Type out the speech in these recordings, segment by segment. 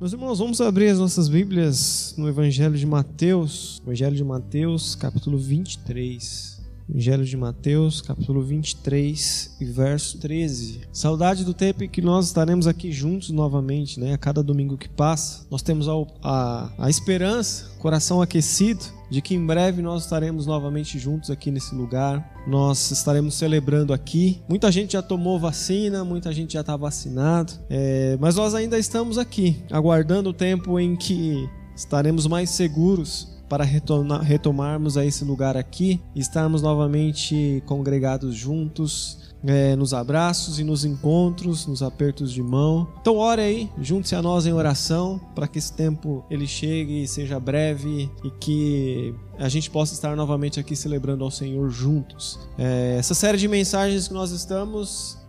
Meus irmãos, vamos abrir as nossas Bíblias no Evangelho de Mateus, Evangelho de Mateus, capítulo 23. Evangelho de Mateus, capítulo 23 e verso 13. Saudade do tempo em que nós estaremos aqui juntos novamente, né? A cada domingo que passa, nós temos a, a, a esperança, coração aquecido, de que em breve nós estaremos novamente juntos aqui nesse lugar. Nós estaremos celebrando aqui. Muita gente já tomou vacina, muita gente já está vacinado, é, mas nós ainda estamos aqui, aguardando o tempo em que estaremos mais seguros para retornar, retomarmos a esse lugar aqui estarmos novamente congregados juntos, é, nos abraços e nos encontros, nos apertos de mão. Então ore aí, junte-se a nós em oração para que esse tempo ele chegue seja breve e que a gente possa estar novamente aqui celebrando ao Senhor juntos. É, essa série de mensagens que nós estamos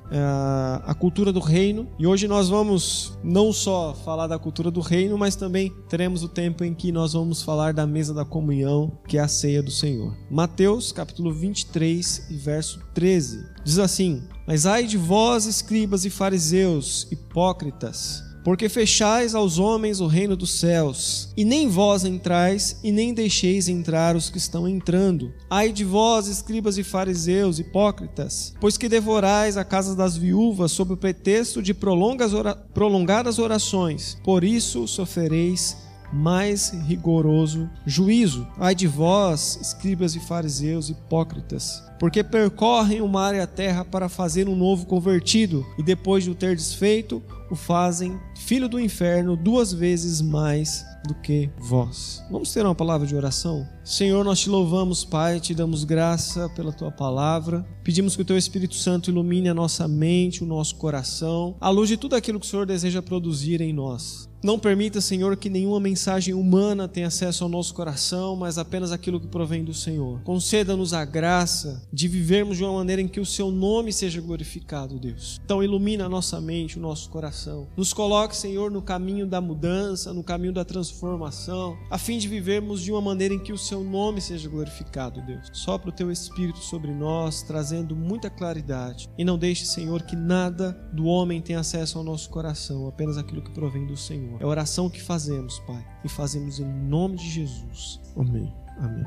a cultura do reino. E hoje nós vamos não só falar da cultura do reino, mas também teremos o tempo em que nós vamos falar da mesa da comunhão, que é a ceia do Senhor. Mateus, capítulo 23 e verso 13. Diz assim: Mas ai de vós, escribas e fariseus, hipócritas, porque fechais aos homens o reino dos céus, e nem vós entrais, e nem deixeis entrar os que estão entrando. Ai de vós, escribas e fariseus, hipócritas, pois que devorais a casa das viúvas sob o pretexto de prolongadas orações, por isso sofrereis mais rigoroso juízo. Ai de vós, escribas e fariseus hipócritas, porque percorrem o mar e a terra para fazer um novo convertido, e depois de o ter desfeito, o fazem filho do inferno duas vezes mais do que vós. Vamos ter uma palavra de oração? Senhor, nós te louvamos, Pai, te damos graça pela tua palavra. Pedimos que o teu Espírito Santo ilumine a nossa mente, o nosso coração, à luz de tudo aquilo que o Senhor deseja produzir em nós. Não permita, Senhor, que nenhuma mensagem humana tenha acesso ao nosso coração, mas apenas aquilo que provém do Senhor. Conceda-nos a graça de vivermos de uma maneira em que o Seu nome seja glorificado, Deus. Então, ilumina a nossa mente, o nosso coração. Nos coloque, Senhor, no caminho da mudança, no caminho da transformação, a fim de vivermos de uma maneira em que o Seu nome seja glorificado, Deus. Sopra o Teu Espírito sobre nós, trazendo muita claridade. E não deixe, Senhor, que nada do homem tenha acesso ao nosso coração, apenas aquilo que provém do Senhor. Senhor. É a oração que fazemos, Pai, e fazemos em nome de Jesus. Amém. Amém.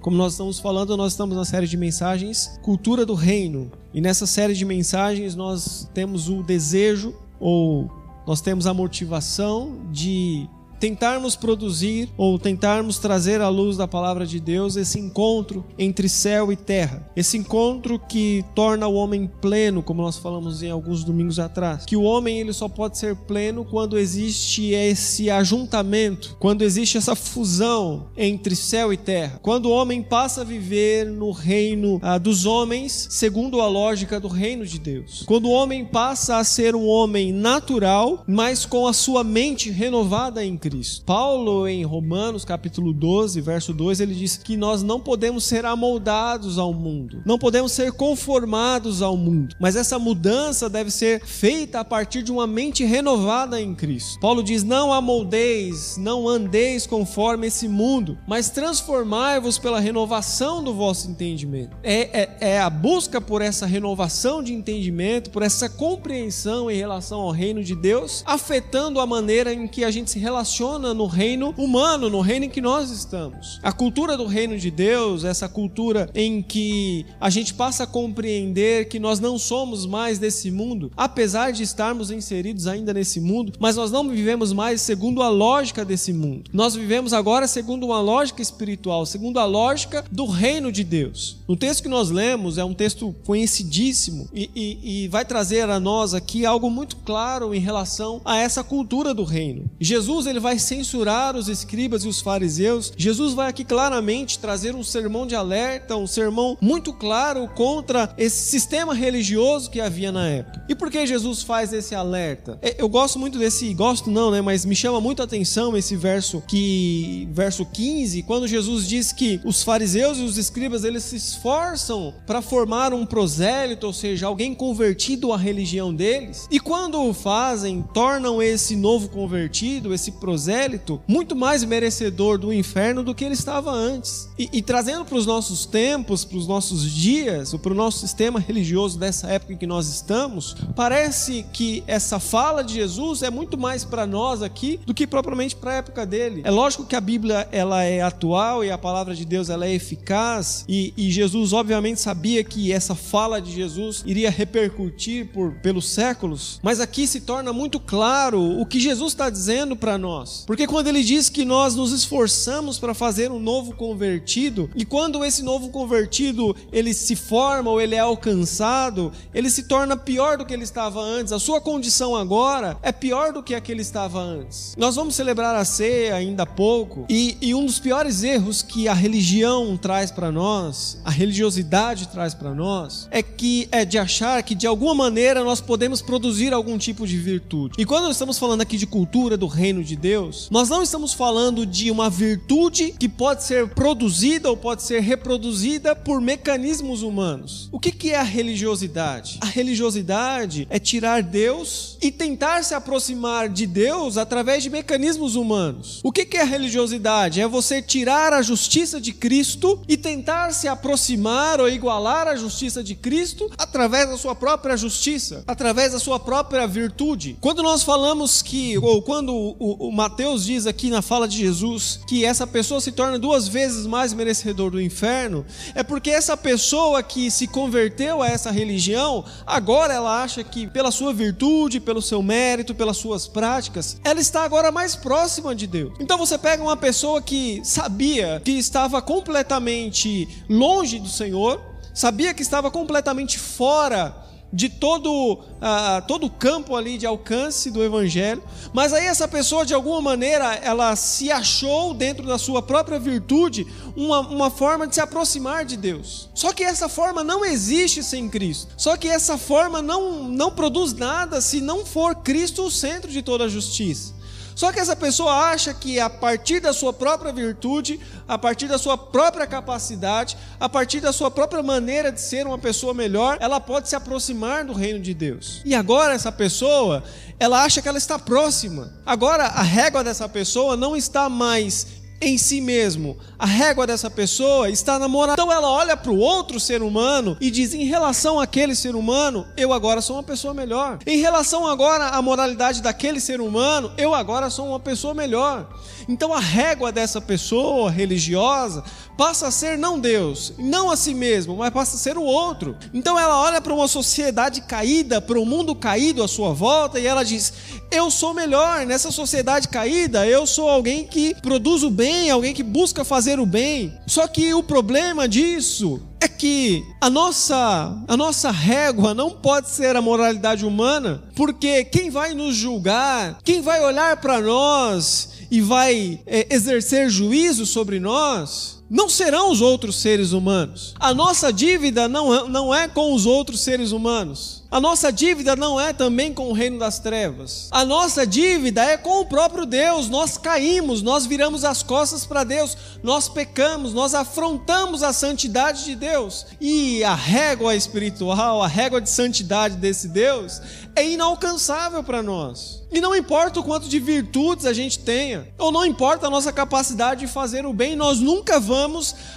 Como nós estamos falando, nós estamos na série de mensagens Cultura do Reino. E nessa série de mensagens nós temos o desejo ou nós temos a motivação de tentarmos produzir ou tentarmos trazer à luz da palavra de Deus esse encontro entre céu e terra. Esse encontro que torna o homem pleno, como nós falamos em alguns domingos atrás. Que o homem ele só pode ser pleno quando existe esse ajuntamento, quando existe essa fusão entre céu e terra. Quando o homem passa a viver no reino ah, dos homens, segundo a lógica do reino de Deus. Quando o homem passa a ser um homem natural, mas com a sua mente renovada em Cristo. Cristo. Paulo, em Romanos, capítulo 12, verso 2, ele diz que nós não podemos ser amoldados ao mundo, não podemos ser conformados ao mundo, mas essa mudança deve ser feita a partir de uma mente renovada em Cristo. Paulo diz: Não amoldeis, não andeis conforme esse mundo, mas transformai-vos pela renovação do vosso entendimento. É, é, é a busca por essa renovação de entendimento, por essa compreensão em relação ao reino de Deus, afetando a maneira em que a gente se relaciona funciona no reino humano, no reino em que nós estamos. A cultura do reino de Deus, essa cultura em que a gente passa a compreender que nós não somos mais desse mundo, apesar de estarmos inseridos ainda nesse mundo, mas nós não vivemos mais segundo a lógica desse mundo. Nós vivemos agora segundo uma lógica espiritual, segundo a lógica do reino de Deus. O texto que nós lemos é um texto conhecidíssimo e, e, e vai trazer a nós aqui algo muito claro em relação a essa cultura do reino. Jesus ele vai vai censurar os escribas e os fariseus. Jesus vai aqui claramente trazer um sermão de alerta, um sermão muito claro contra esse sistema religioso que havia na época. E por que Jesus faz esse alerta? É, eu gosto muito desse, gosto não, né, mas me chama muito a atenção esse verso que verso 15, quando Jesus diz que os fariseus e os escribas eles se esforçam para formar um prosélito, ou seja, alguém convertido à religião deles. E quando o fazem, tornam esse novo convertido, esse prosélito prosélito muito mais merecedor do inferno do que ele estava antes. E, e trazendo para os nossos tempos, para os nossos dias, ou para o nosso sistema religioso dessa época em que nós estamos, parece que essa fala de Jesus é muito mais para nós aqui do que propriamente para a época dele. É lógico que a Bíblia ela é atual e a palavra de Deus ela é eficaz e, e Jesus obviamente sabia que essa fala de Jesus iria repercutir por pelos séculos, mas aqui se torna muito claro o que Jesus está dizendo para nós, porque quando ele diz que nós nos esforçamos para fazer um novo convertido e quando esse novo convertido ele se forma ou ele é alcançado, ele se torna pior do que ele estava antes. A sua condição agora é pior do que a que ele estava antes. Nós vamos celebrar a ceia ainda há pouco e, e um dos piores erros que a religião traz para nós, a religiosidade traz para nós, é que é de achar que de alguma maneira nós podemos produzir algum tipo de virtude. E quando nós estamos falando aqui de cultura do reino de Deus, nós não estamos falando de uma virtude que pode ser produzida ou pode ser reproduzida por mecanismos humanos. O que, é a religiosidade? A religiosidade é tirar Deus e tentar se aproximar de Deus através de mecanismos humanos. O que, que é a religiosidade? É você tirar a justiça de Cristo e tentar se aproximar ou igualar a justiça de Cristo através da sua própria justiça, através da sua própria virtude. Quando nós falamos que, ou quando o, o Mateus diz aqui na fala de Jesus que essa pessoa se torna duas vezes mais merecedor do inferno, é porque essa pessoa que se converteu a essa religião, agora ela acha que pela sua virtude, pelo seu mérito, pelas suas práticas, ela está agora mais próxima de Deus. Então você pega uma pessoa que sabia que estava completamente longe do Senhor, sabia que estava completamente fora de todo, uh, todo o campo ali de alcance do evangelho, mas aí essa pessoa de alguma maneira ela se achou dentro da sua própria virtude uma, uma forma de se aproximar de Deus. Só que essa forma não existe sem Cristo. Só que essa forma não, não produz nada se não for Cristo o centro de toda a justiça. Só que essa pessoa acha que a partir da sua própria virtude, a partir da sua própria capacidade, a partir da sua própria maneira de ser uma pessoa melhor, ela pode se aproximar do reino de Deus. E agora essa pessoa, ela acha que ela está próxima. Agora a régua dessa pessoa não está mais em si mesmo. A régua dessa pessoa está na moral. Então ela olha para o outro ser humano e diz: em relação àquele ser humano, eu agora sou uma pessoa melhor. Em relação agora à moralidade daquele ser humano, eu agora sou uma pessoa melhor. Então a régua dessa pessoa religiosa passa a ser não Deus, não a si mesmo, mas passa a ser o outro. Então ela olha para uma sociedade caída, para um mundo caído à sua volta e ela diz: Eu sou melhor nessa sociedade caída, eu sou alguém que produz o bem, alguém que busca fazer o bem. Só que o problema disso é que a nossa, a nossa régua não pode ser a moralidade humana, porque quem vai nos julgar, quem vai olhar para nós e vai é, exercer juízo sobre nós, não serão os outros seres humanos. A nossa dívida não é, não é com os outros seres humanos. A nossa dívida não é também com o reino das trevas. A nossa dívida é com o próprio Deus. Nós caímos, nós viramos as costas para Deus, nós pecamos, nós afrontamos a santidade de Deus. E a régua espiritual, a régua de santidade desse Deus é inalcançável para nós. E não importa o quanto de virtudes a gente tenha, ou não importa a nossa capacidade de fazer o bem, nós nunca vamos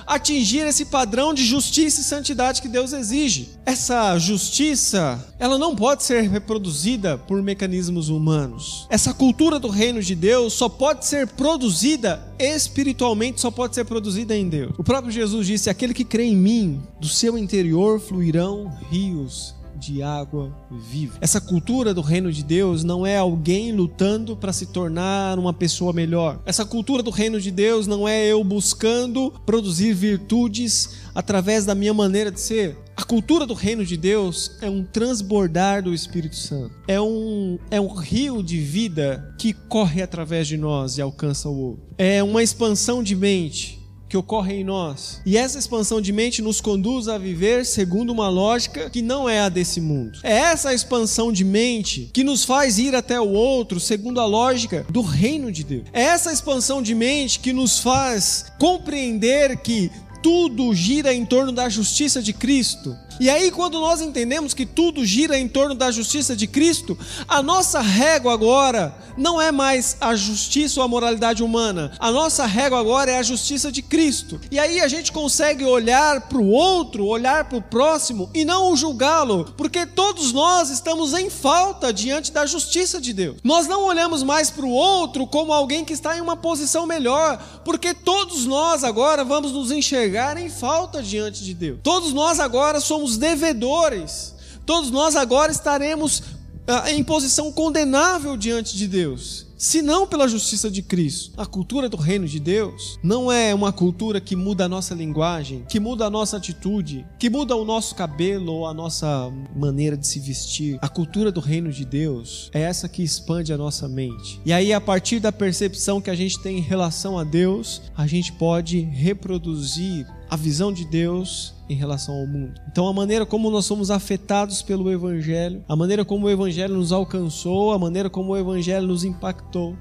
atingir esse padrão de justiça e santidade que Deus exige. Essa justiça ela não pode ser reproduzida por mecanismos humanos. Essa cultura do reino de Deus só pode ser produzida espiritualmente, só pode ser produzida em Deus. O próprio Jesus disse: Aquele que crê em mim, do seu interior fluirão rios de água viva. Essa cultura do reino de Deus não é alguém lutando para se tornar uma pessoa melhor. Essa cultura do reino de Deus não é eu buscando produzir virtudes através da minha maneira de ser. A cultura do reino de Deus é um transbordar do Espírito Santo. É um, é um rio de vida que corre através de nós e alcança o outro. É uma expansão de mente que ocorre em nós. E essa expansão de mente nos conduz a viver segundo uma lógica que não é a desse mundo. É essa expansão de mente que nos faz ir até o outro segundo a lógica do reino de Deus. É essa expansão de mente que nos faz compreender que tudo gira em torno da justiça de Cristo. E aí, quando nós entendemos que tudo gira em torno da justiça de Cristo, a nossa régua agora não é mais a justiça ou a moralidade humana. A nossa régua agora é a justiça de Cristo. E aí a gente consegue olhar para o outro, olhar para o próximo e não julgá-lo, porque todos nós estamos em falta diante da justiça de Deus. Nós não olhamos mais para o outro como alguém que está em uma posição melhor, porque todos nós agora vamos nos enxergar em falta diante de Deus. Todos nós agora somos devedores. Todos nós agora estaremos ah, em posição condenável diante de Deus, se não pela justiça de Cristo. A cultura do reino de Deus não é uma cultura que muda a nossa linguagem, que muda a nossa atitude, que muda o nosso cabelo ou a nossa maneira de se vestir. A cultura do reino de Deus é essa que expande a nossa mente. E aí, a partir da percepção que a gente tem em relação a Deus, a gente pode reproduzir a visão de Deus em relação ao mundo. Então, a maneira como nós somos afetados pelo Evangelho, a maneira como o Evangelho nos alcançou, a maneira como o Evangelho nos impactou,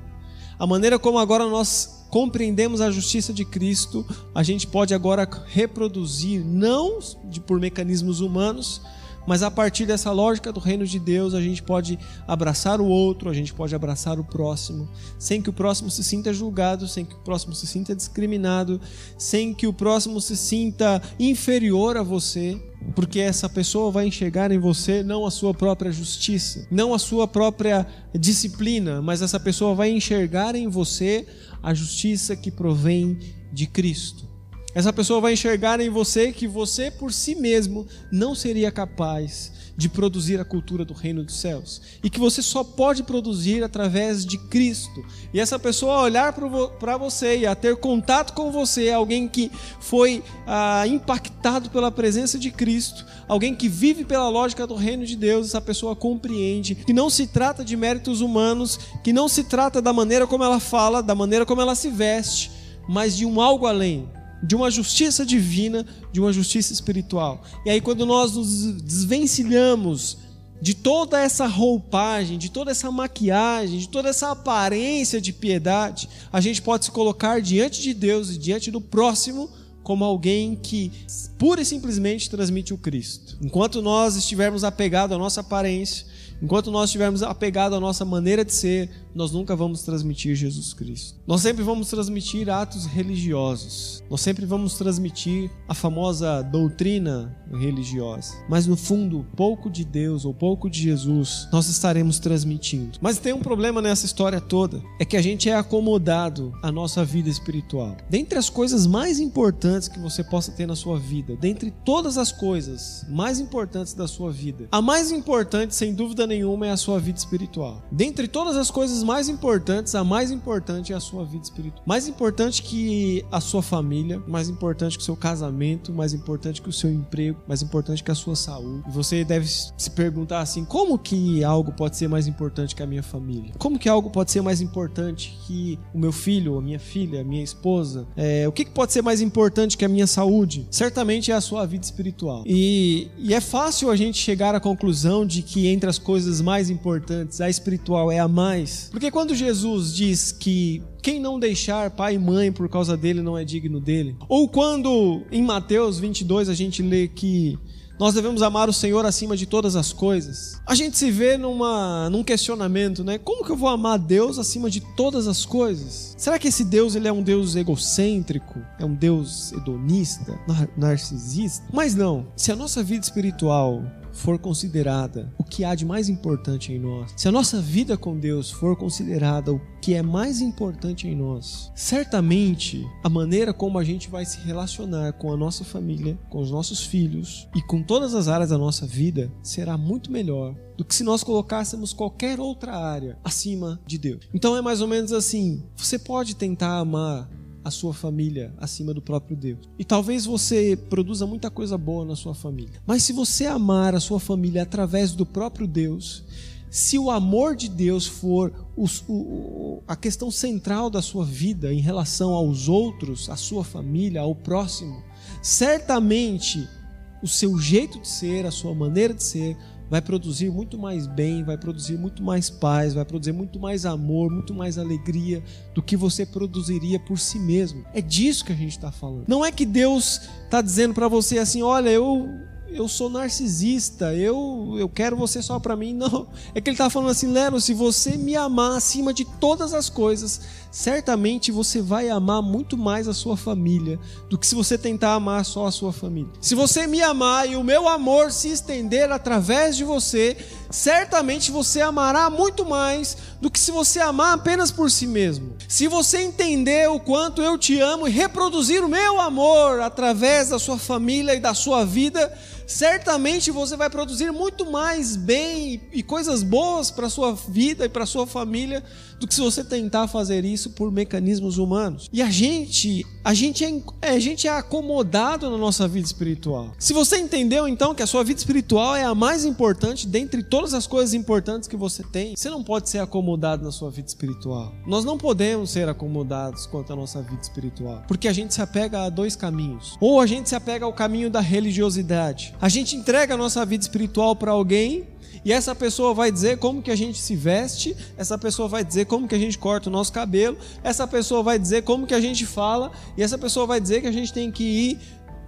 a maneira como agora nós compreendemos a justiça de Cristo, a gente pode agora reproduzir, não por mecanismos humanos, mas a partir dessa lógica do reino de Deus, a gente pode abraçar o outro, a gente pode abraçar o próximo, sem que o próximo se sinta julgado, sem que o próximo se sinta discriminado, sem que o próximo se sinta inferior a você, porque essa pessoa vai enxergar em você não a sua própria justiça, não a sua própria disciplina, mas essa pessoa vai enxergar em você a justiça que provém de Cristo. Essa pessoa vai enxergar em você que você por si mesmo não seria capaz de produzir a cultura do reino dos céus e que você só pode produzir através de Cristo. E essa pessoa olhar para você e a ter contato com você, alguém que foi ah, impactado pela presença de Cristo, alguém que vive pela lógica do reino de Deus, essa pessoa compreende que não se trata de méritos humanos, que não se trata da maneira como ela fala, da maneira como ela se veste, mas de um algo além de uma justiça divina, de uma justiça espiritual. E aí, quando nós nos desvencilhamos de toda essa roupagem, de toda essa maquiagem, de toda essa aparência de piedade, a gente pode se colocar diante de Deus e diante do próximo como alguém que pura e simplesmente transmite o Cristo. Enquanto nós estivermos apegados à nossa aparência, enquanto nós estivermos apegados à nossa maneira de ser, nós nunca vamos transmitir Jesus Cristo. Nós sempre vamos transmitir atos religiosos. Nós sempre vamos transmitir a famosa doutrina religiosa. Mas no fundo, pouco de Deus ou pouco de Jesus nós estaremos transmitindo. Mas tem um problema nessa história toda, é que a gente é acomodado à nossa vida espiritual. Dentre as coisas mais importantes que você possa ter na sua vida, dentre todas as coisas mais importantes da sua vida, a mais importante, sem dúvida nenhuma, é a sua vida espiritual. Dentre todas as coisas mais importantes, a mais importante é a sua vida espiritual. Mais importante que a sua família, mais importante que o seu casamento, mais importante que o seu emprego, mais importante que a sua saúde. E você deve se perguntar assim: como que algo pode ser mais importante que a minha família? Como que algo pode ser mais importante que o meu filho, a minha filha, a minha esposa? É, o que, que pode ser mais importante que a minha saúde? Certamente é a sua vida espiritual. E, e é fácil a gente chegar à conclusão de que entre as coisas mais importantes, a espiritual é a mais. Porque quando Jesus diz que quem não deixar pai e mãe por causa dele não é digno dele, ou quando em Mateus 22 a gente lê que nós devemos amar o Senhor acima de todas as coisas. A gente se vê numa, num questionamento, né? Como que eu vou amar Deus acima de todas as coisas? Será que esse Deus ele é um Deus egocêntrico? É um Deus hedonista? Narcisista? Mas não. Se a nossa vida espiritual for considerada o que há de mais importante em nós, se a nossa vida com Deus for considerada o que é mais importante em nós, certamente a maneira como a gente vai se relacionar com a nossa família, com os nossos filhos e com todas as áreas da nossa vida será muito melhor do que se nós colocássemos qualquer outra área acima de Deus. Então é mais ou menos assim: você pode tentar amar a sua família acima do próprio Deus. E talvez você produza muita coisa boa na sua família. Mas se você amar a sua família através do próprio Deus, se o amor de Deus for o, o, a questão central da sua vida em relação aos outros, à sua família, ao próximo, certamente o seu jeito de ser, a sua maneira de ser, vai produzir muito mais bem, vai produzir muito mais paz, vai produzir muito mais amor, muito mais alegria do que você produziria por si mesmo. É disso que a gente está falando. Não é que Deus está dizendo para você assim: olha, eu eu sou narcisista, eu, eu quero você só para mim. Não. É que ele está falando assim, Lero, se você me amar acima de todas as coisas, certamente você vai amar muito mais a sua família do que se você tentar amar só a sua família. Se você me amar e o meu amor se estender através de você, certamente você amará muito mais do que se você amar apenas por si mesmo. Se você entender o quanto eu te amo e reproduzir o meu amor através da sua família e da sua vida, certamente você vai produzir muito mais bem e coisas boas para sua vida e para sua família do que se você tentar fazer isso por mecanismos humanos. E a gente, a gente é, a gente é acomodado na nossa vida espiritual. Se você entendeu então que a sua vida espiritual é a mais importante dentre todas as coisas importantes que você tem, você não pode ser acomodado na sua vida espiritual. Nós não podemos ser acomodados quanto à nossa vida espiritual, porque a gente se apega a dois caminhos. Ou a gente se apega ao caminho da religiosidade. A gente entrega a nossa vida espiritual para alguém e essa pessoa vai dizer como que a gente se veste, essa pessoa vai dizer como que a gente corta o nosso cabelo, essa pessoa vai dizer como que a gente fala, e essa pessoa vai dizer que a gente tem que ir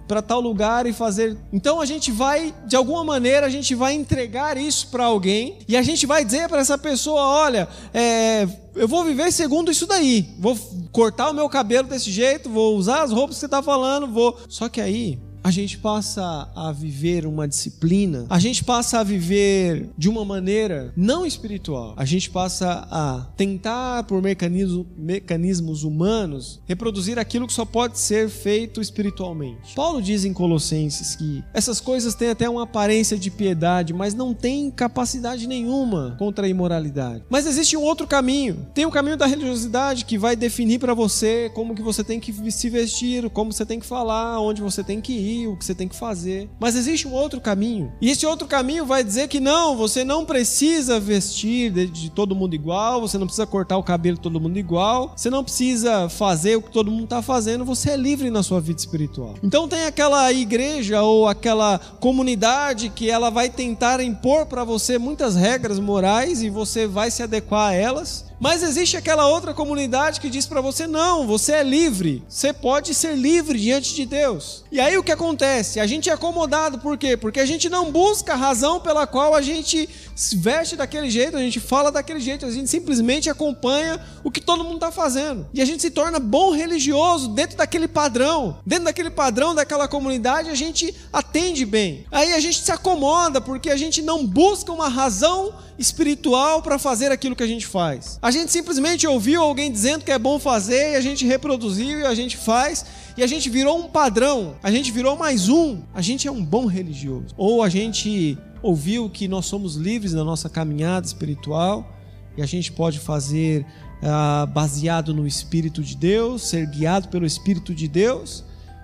para tal lugar e fazer. Então a gente vai, de alguma maneira, a gente vai entregar isso para alguém e a gente vai dizer para essa pessoa: olha, é, eu vou viver segundo isso daí, vou cortar o meu cabelo desse jeito, vou usar as roupas que você está falando, vou. Só que aí a gente passa a viver uma disciplina, a gente passa a viver de uma maneira não espiritual. A gente passa a tentar, por mecanismo, mecanismos humanos, reproduzir aquilo que só pode ser feito espiritualmente. Paulo diz em Colossenses que essas coisas têm até uma aparência de piedade, mas não têm capacidade nenhuma contra a imoralidade. Mas existe um outro caminho. Tem o caminho da religiosidade que vai definir para você como que você tem que se vestir, como você tem que falar, onde você tem que ir o que você tem que fazer. Mas existe um outro caminho. E esse outro caminho vai dizer que não, você não precisa vestir de, de todo mundo igual, você não precisa cortar o cabelo de todo mundo igual, você não precisa fazer o que todo mundo está fazendo, você é livre na sua vida espiritual. Então tem aquela igreja ou aquela comunidade que ela vai tentar impor para você muitas regras morais e você vai se adequar a elas. Mas existe aquela outra comunidade que diz para você: não, você é livre, você pode ser livre diante de Deus. E aí o que acontece? A gente é acomodado, por quê? Porque a gente não busca a razão pela qual a gente se veste daquele jeito, a gente fala daquele jeito, a gente simplesmente acompanha o que todo mundo está fazendo. E a gente se torna bom religioso dentro daquele padrão, dentro daquele padrão daquela comunidade, a gente atende bem. Aí a gente se acomoda porque a gente não busca uma razão espiritual para fazer aquilo que a gente faz. A gente simplesmente ouviu alguém dizendo que é bom fazer e a gente reproduziu e a gente faz e a gente virou um padrão, a gente virou mais um. A gente é um bom religioso. Ou a gente ouviu que nós somos livres na nossa caminhada espiritual e a gente pode fazer uh, baseado no Espírito de Deus, ser guiado pelo Espírito de Deus.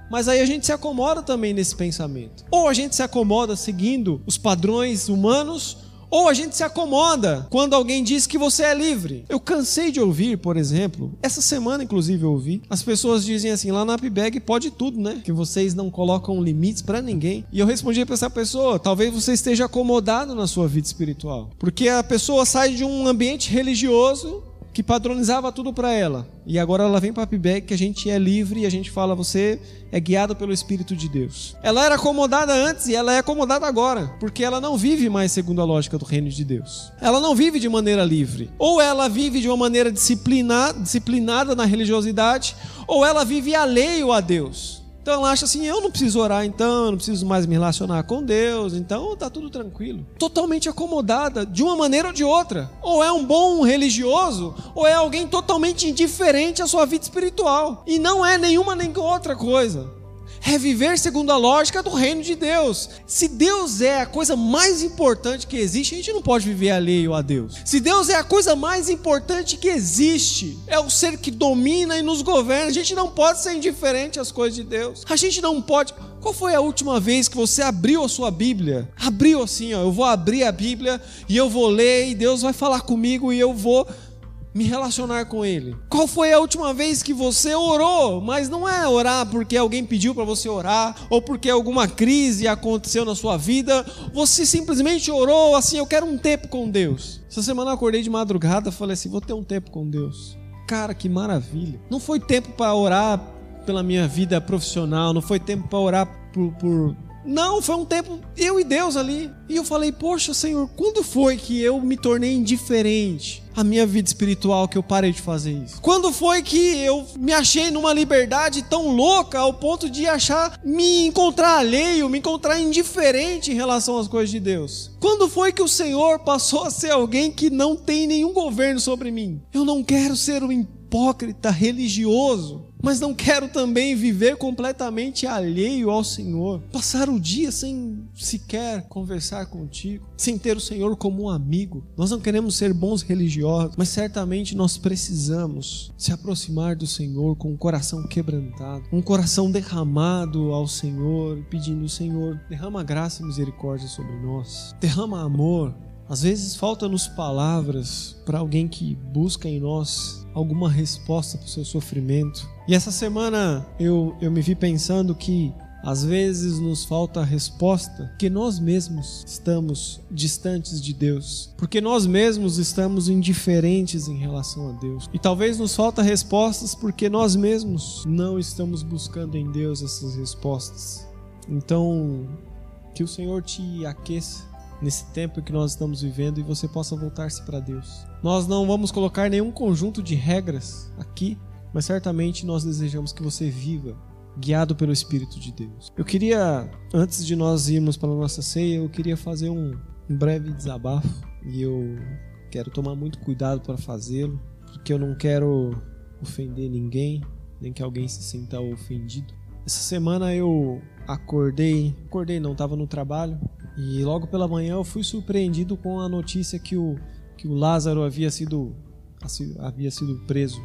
Mas aí a gente se acomoda também nesse pensamento. Ou a gente se acomoda seguindo os padrões humanos, ou a gente se acomoda quando alguém diz que você é livre. Eu cansei de ouvir, por exemplo, essa semana inclusive eu ouvi, as pessoas dizem assim, lá na Upbag pode tudo, né? Que vocês não colocam limites para ninguém. E eu respondi para essa pessoa, talvez você esteja acomodado na sua vida espiritual. Porque a pessoa sai de um ambiente religioso que padronizava tudo para ela. E agora ela vem para a Pibeg que a gente é livre e a gente fala, você é guiado pelo Espírito de Deus. Ela era acomodada antes e ela é acomodada agora, porque ela não vive mais segundo a lógica do reino de Deus. Ela não vive de maneira livre. Ou ela vive de uma maneira disciplinada, disciplinada na religiosidade, ou ela vive alheio a Deus. Então ela acha assim: eu não preciso orar, então, eu não preciso mais me relacionar com Deus, então tá tudo tranquilo. Totalmente acomodada, de uma maneira ou de outra. Ou é um bom religioso, ou é alguém totalmente indiferente à sua vida espiritual. E não é nenhuma nem outra coisa é viver segundo a lógica do reino de Deus. Se Deus é a coisa mais importante que existe, a gente não pode viver alheio a Deus. Se Deus é a coisa mais importante que existe, é o ser que domina e nos governa, a gente não pode ser indiferente às coisas de Deus. A gente não pode. Qual foi a última vez que você abriu a sua Bíblia? Abriu assim, ó, eu vou abrir a Bíblia e eu vou ler e Deus vai falar comigo e eu vou me relacionar com Ele? Qual foi a última vez que você orou? Mas não é orar porque alguém pediu para você orar, ou porque alguma crise aconteceu na sua vida. Você simplesmente orou assim: eu quero um tempo com Deus. Essa semana eu acordei de madrugada e falei assim: vou ter um tempo com Deus. Cara, que maravilha. Não foi tempo para orar pela minha vida profissional, não foi tempo para orar por, por não, foi um tempo eu e Deus ali. E eu falei, poxa, Senhor, quando foi que eu me tornei indiferente à minha vida espiritual que eu parei de fazer isso? Quando foi que eu me achei numa liberdade tão louca ao ponto de achar, me encontrar alheio, me encontrar indiferente em relação às coisas de Deus? Quando foi que o Senhor passou a ser alguém que não tem nenhum governo sobre mim? Eu não quero ser um hipócrita religioso mas não quero também viver completamente alheio ao Senhor, passar o dia sem sequer conversar contigo, sem ter o Senhor como um amigo. Nós não queremos ser bons religiosos, mas certamente nós precisamos se aproximar do Senhor com um coração quebrantado, um coração derramado ao Senhor, pedindo: Senhor, derrama graça e misericórdia sobre nós, derrama amor, às vezes falta-nos palavras para alguém que busca em nós alguma resposta para o seu sofrimento. E essa semana eu, eu me vi pensando que às vezes nos falta a resposta que nós mesmos estamos distantes de Deus, porque nós mesmos estamos indiferentes em relação a Deus. E talvez nos falta respostas porque nós mesmos não estamos buscando em Deus essas respostas. Então, que o Senhor te aqueça nesse tempo que nós estamos vivendo e você possa voltar-se para Deus. Nós não vamos colocar nenhum conjunto de regras aqui, mas certamente nós desejamos que você viva guiado pelo Espírito de Deus. Eu queria, antes de nós irmos para a nossa ceia, eu queria fazer um, breve desabafo e eu quero tomar muito cuidado para fazê-lo, porque eu não quero ofender ninguém, nem que alguém se sinta ofendido. Essa semana eu acordei, acordei não, estava no trabalho e logo pela manhã eu fui surpreendido com a notícia que o, que o Lázaro havia sido, havia sido preso.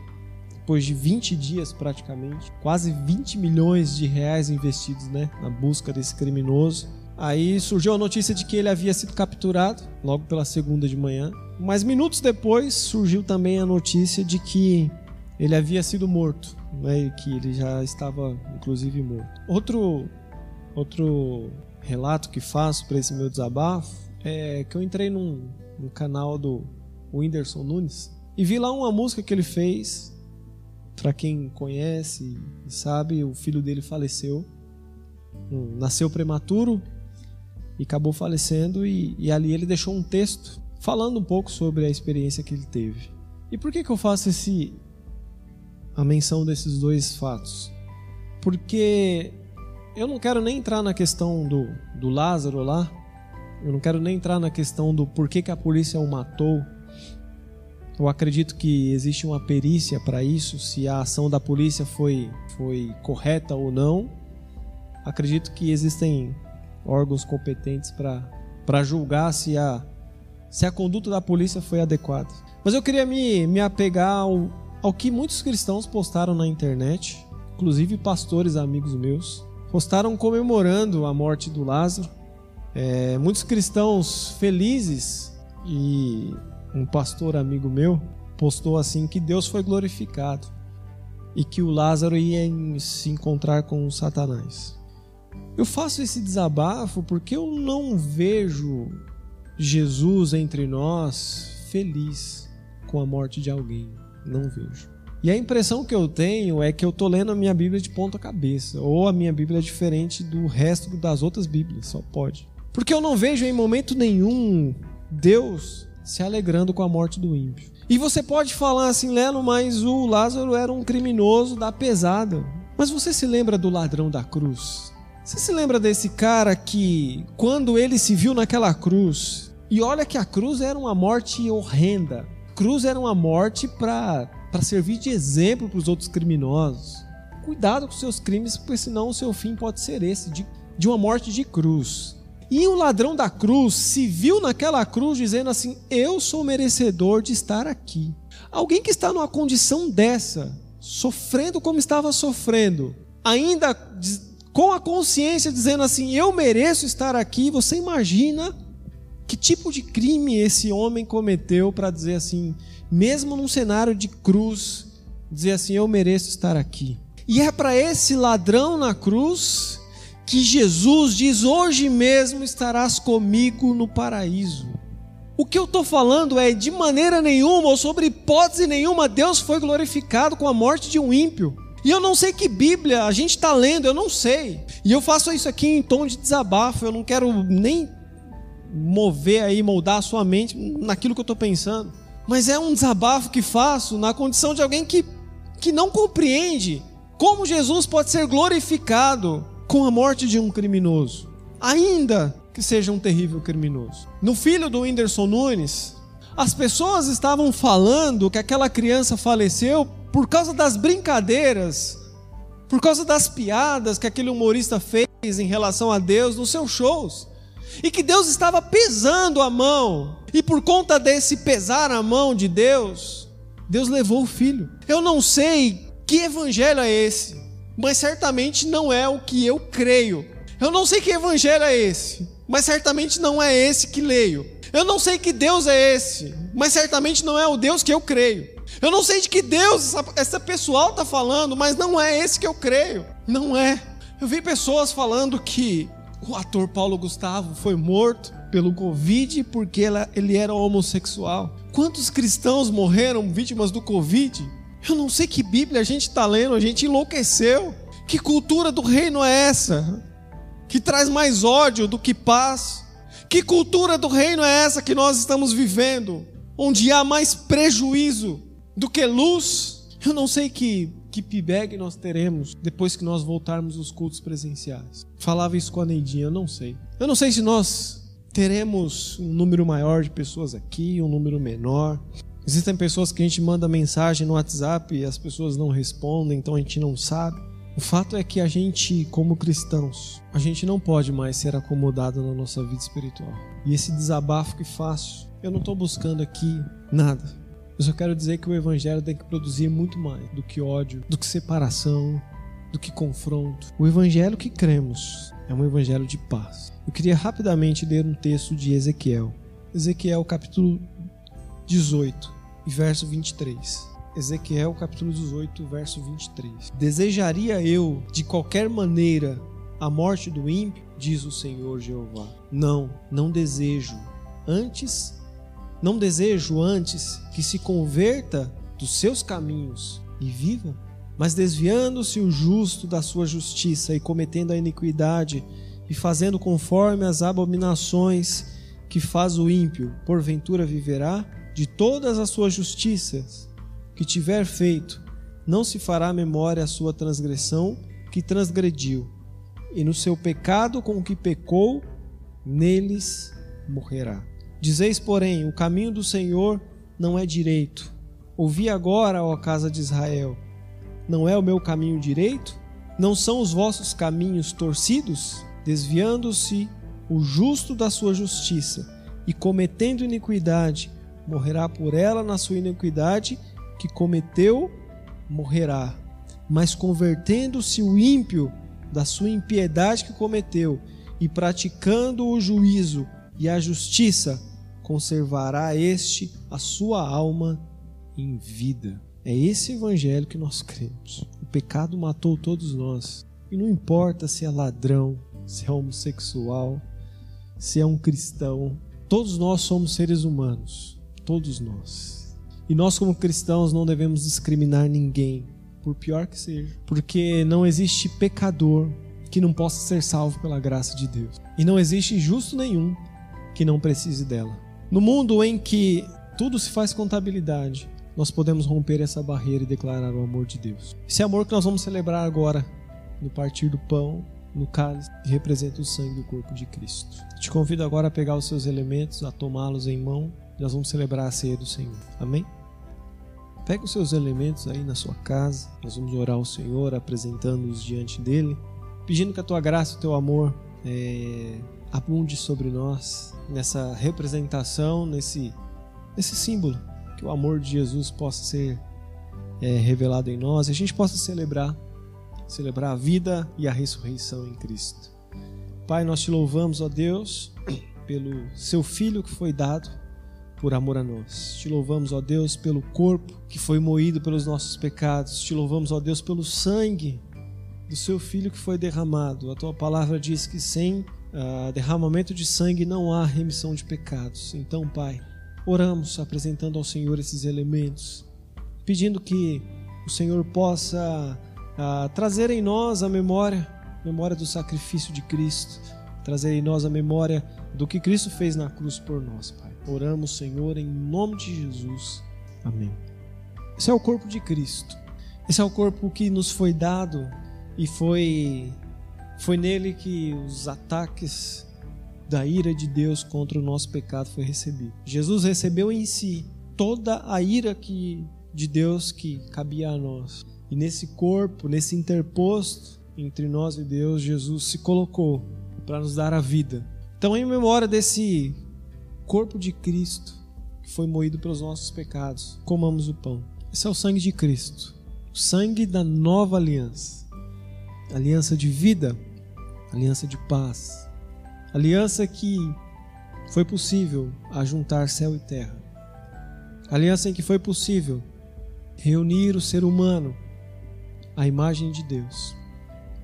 Depois de 20 dias praticamente, quase 20 milhões de reais investidos né, na busca desse criminoso. Aí surgiu a notícia de que ele havia sido capturado, logo pela segunda de manhã. Mas minutos depois surgiu também a notícia de que ele havia sido morto, né, que ele já estava inclusive morto. Outro, outro relato que faço para esse meu desabafo é que eu entrei num, num canal do Whindersson Nunes e vi lá uma música que ele fez. Para quem conhece e sabe, o filho dele faleceu, nasceu prematuro e acabou falecendo e, e ali ele deixou um texto falando um pouco sobre a experiência que ele teve. E por que que eu faço esse a menção desses dois fatos? Porque eu não quero nem entrar na questão do, do Lázaro lá. Eu não quero nem entrar na questão do porquê que a polícia o matou. Eu acredito que existe uma perícia para isso, se a ação da polícia foi, foi correta ou não. Acredito que existem órgãos competentes para julgar se a, se a conduta da polícia foi adequada. Mas eu queria me, me apegar ao, ao que muitos cristãos postaram na internet, inclusive pastores amigos meus, postaram comemorando a morte do Lázaro. É, muitos cristãos felizes e um pastor amigo meu postou assim que Deus foi glorificado e que o Lázaro ia se encontrar com Satanás. Eu faço esse desabafo porque eu não vejo Jesus entre nós feliz com a morte de alguém. Não vejo. E a impressão que eu tenho é que eu tô lendo a minha Bíblia de ponta cabeça, ou a minha Bíblia é diferente do resto das outras Bíblias, só pode. Porque eu não vejo em momento nenhum Deus se alegrando com a morte do ímpio. E você pode falar assim, Lelo, mas o Lázaro era um criminoso da pesada. Mas você se lembra do ladrão da cruz? Você se lembra desse cara que, quando ele se viu naquela cruz, e olha que a cruz era uma morte horrenda. cruz era uma morte para para servir de exemplo para os outros criminosos. Cuidado com seus crimes, porque senão o seu fim pode ser esse, de, de uma morte de cruz. E o ladrão da cruz se viu naquela cruz dizendo assim: Eu sou merecedor de estar aqui. Alguém que está numa condição dessa, sofrendo como estava sofrendo, ainda com a consciência dizendo assim: Eu mereço estar aqui, você imagina Que tipo de crime esse homem cometeu para dizer assim, mesmo num cenário de cruz, dizer assim: eu mereço estar aqui? E é para esse ladrão na cruz que Jesus diz: hoje mesmo estarás comigo no paraíso. O que eu estou falando é, de maneira nenhuma, ou sobre hipótese nenhuma, Deus foi glorificado com a morte de um ímpio. E eu não sei que Bíblia a gente está lendo, eu não sei. E eu faço isso aqui em tom de desabafo, eu não quero nem mover aí, moldar a sua mente naquilo que eu estou pensando. Mas é um desabafo que faço na condição de alguém que, que não compreende como Jesus pode ser glorificado com a morte de um criminoso, ainda que seja um terrível criminoso. No filho do Whindersson Nunes, as pessoas estavam falando que aquela criança faleceu por causa das brincadeiras, por causa das piadas que aquele humorista fez em relação a Deus nos seus shows. E que Deus estava pesando a mão, e por conta desse pesar a mão de Deus, Deus levou o filho. Eu não sei que evangelho é esse, mas certamente não é o que eu creio. Eu não sei que evangelho é esse, mas certamente não é esse que leio. Eu não sei que Deus é esse, mas certamente não é o Deus que eu creio. Eu não sei de que Deus essa, essa pessoal está falando, mas não é esse que eu creio. Não é. Eu vi pessoas falando que o ator Paulo Gustavo foi morto pelo Covid porque ela, ele era homossexual. Quantos cristãos morreram vítimas do Covid eu não sei que Bíblia a gente está lendo, a gente enlouqueceu. Que cultura do reino é essa? Que traz mais ódio do que paz? Que cultura do reino é essa que nós estamos vivendo? Onde há mais prejuízo do que luz? Eu não sei que, que pibeg nós teremos depois que nós voltarmos os cultos presenciais. Falava isso com a Neidinha, eu não sei. Eu não sei se nós teremos um número maior de pessoas aqui, um número menor. Existem pessoas que a gente manda mensagem no WhatsApp e as pessoas não respondem, então a gente não sabe. O fato é que a gente, como cristãos, a gente não pode mais ser acomodado na nossa vida espiritual. E esse desabafo que faço, eu não estou buscando aqui nada. Eu só quero dizer que o evangelho tem que produzir muito mais do que ódio, do que separação, do que confronto. O evangelho que cremos é um evangelho de paz. Eu queria rapidamente ler um texto de Ezequiel. Ezequiel capítulo 18 verso 23. Ezequiel capítulo 18, verso 23. Desejaria eu de qualquer maneira a morte do ímpio, diz o Senhor Jeová. Não, não desejo. Antes, não desejo antes que se converta dos seus caminhos e viva. Mas desviando-se o justo da sua justiça e cometendo a iniquidade e fazendo conforme as abominações que faz o ímpio, porventura viverá? de todas as suas justiças que tiver feito, não se fará memória a sua transgressão que transgrediu, e no seu pecado com que pecou, neles morrerá. Dizeis, porém, o caminho do Senhor não é direito. Ouvi agora, ó casa de Israel, não é o meu caminho direito? Não são os vossos caminhos torcidos? Desviando-se o justo da sua justiça e cometendo iniquidade, morrerá por ela na sua iniquidade que cometeu, morrerá. Mas convertendo-se o ímpio da sua impiedade que cometeu e praticando o juízo e a justiça, conservará este a sua alma em vida. É esse evangelho que nós cremos. O pecado matou todos nós. E não importa se é ladrão, se é homossexual, se é um cristão, todos nós somos seres humanos todos nós. E nós, como cristãos, não devemos discriminar ninguém, por pior que seja, porque não existe pecador que não possa ser salvo pela graça de Deus, e não existe justo nenhum que não precise dela. No mundo em que tudo se faz contabilidade, nós podemos romper essa barreira e declarar o amor de Deus. Esse amor que nós vamos celebrar agora, no partir do pão, no cálice, que representa o sangue do corpo de Cristo. Te convido agora a pegar os seus elementos, a tomá-los em mão nós vamos celebrar a ceia do Senhor. Amém? Pega os seus elementos aí na sua casa. Nós vamos orar ao Senhor, apresentando-os diante dele, pedindo que a tua graça e o teu amor é, abunde sobre nós nessa representação, nesse, nesse símbolo, que o amor de Jesus possa ser é, revelado em nós e a gente possa celebrar, celebrar a vida e a ressurreição em Cristo. Pai, nós te louvamos, ó Deus pelo seu filho que foi dado por amor a nós. Te louvamos, ó Deus, pelo corpo que foi moído pelos nossos pecados. Te louvamos, ó Deus, pelo sangue do seu filho que foi derramado. A tua palavra diz que sem uh, derramamento de sangue não há remissão de pecados. Então, Pai, oramos apresentando ao Senhor esses elementos, pedindo que o Senhor possa uh, trazer em nós a memória, memória do sacrifício de Cristo, trazer em nós a memória do que Cristo fez na cruz por nós, Pai. Oramos, Senhor, em nome de Jesus. Amém. Esse é o corpo de Cristo. Esse é o corpo que nos foi dado e foi foi nele que os ataques da ira de Deus contra o nosso pecado foi recebido. Jesus recebeu em si toda a ira que de Deus que cabia a nós. E nesse corpo, nesse interposto entre nós e Deus, Jesus se colocou para nos dar a vida. Então, em memória desse corpo de Cristo que foi moído pelos nossos pecados, comamos o pão. Esse é o sangue de Cristo, o sangue da nova aliança aliança de vida, aliança de paz, aliança que foi possível ajuntar céu e terra, aliança em que foi possível reunir o ser humano à imagem de Deus,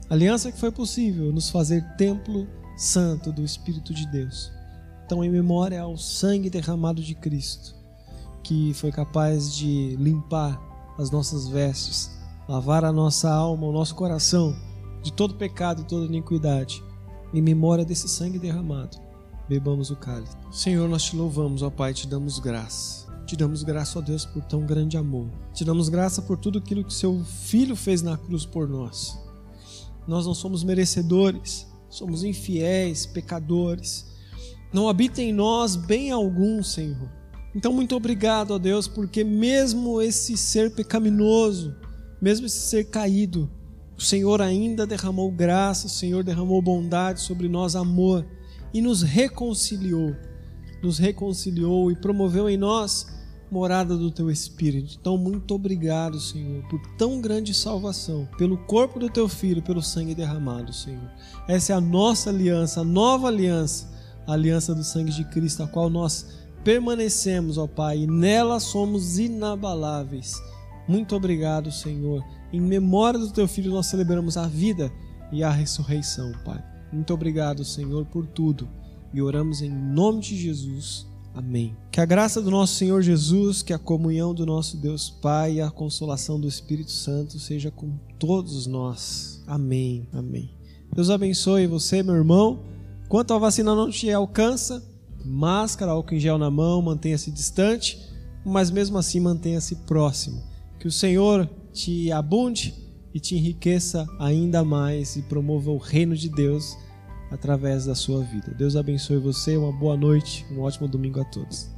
aliança que foi possível nos fazer templo santo do Espírito de Deus. Então, em memória ao sangue derramado de Cristo, que foi capaz de limpar as nossas vestes, lavar a nossa alma, o nosso coração de todo pecado e toda iniquidade, em memória desse sangue derramado. Bebamos o cálice. Senhor, nós te louvamos, ó Pai, te damos graça. Te damos graça, ó Deus, por tão grande amor. Te damos graça por tudo aquilo que seu filho fez na cruz por nós. Nós não somos merecedores, somos infiéis, pecadores. Não habita em nós bem algum, Senhor. Então, muito obrigado, ó Deus, porque mesmo esse ser pecaminoso, mesmo esse ser caído, o Senhor ainda derramou graça, o Senhor derramou bondade sobre nós, amor, e nos reconciliou. Nos reconciliou e promoveu em nós morada do teu Espírito. Então, muito obrigado, Senhor, por tão grande salvação, pelo corpo do teu filho, pelo sangue derramado, Senhor. Essa é a nossa aliança, a nova aliança, a aliança do sangue de Cristo, a qual nós permanecemos, ó Pai, e nela somos inabaláveis. Muito obrigado, Senhor em memória do teu filho, nós celebramos a vida e a ressurreição, Pai. Muito obrigado, Senhor, por tudo. E oramos em nome de Jesus. Amém. Que a graça do nosso Senhor Jesus, que a comunhão do nosso Deus Pai e a consolação do Espírito Santo seja com todos nós. Amém. Amém. Deus abençoe você, meu irmão. Quanto a vacina não te alcança, máscara, álcool em gel na mão, mantenha-se distante, mas mesmo assim mantenha-se próximo. Que o Senhor te abunde e te enriqueça ainda mais e promova o reino de Deus através da sua vida. Deus abençoe você, uma boa noite, um ótimo domingo a todos.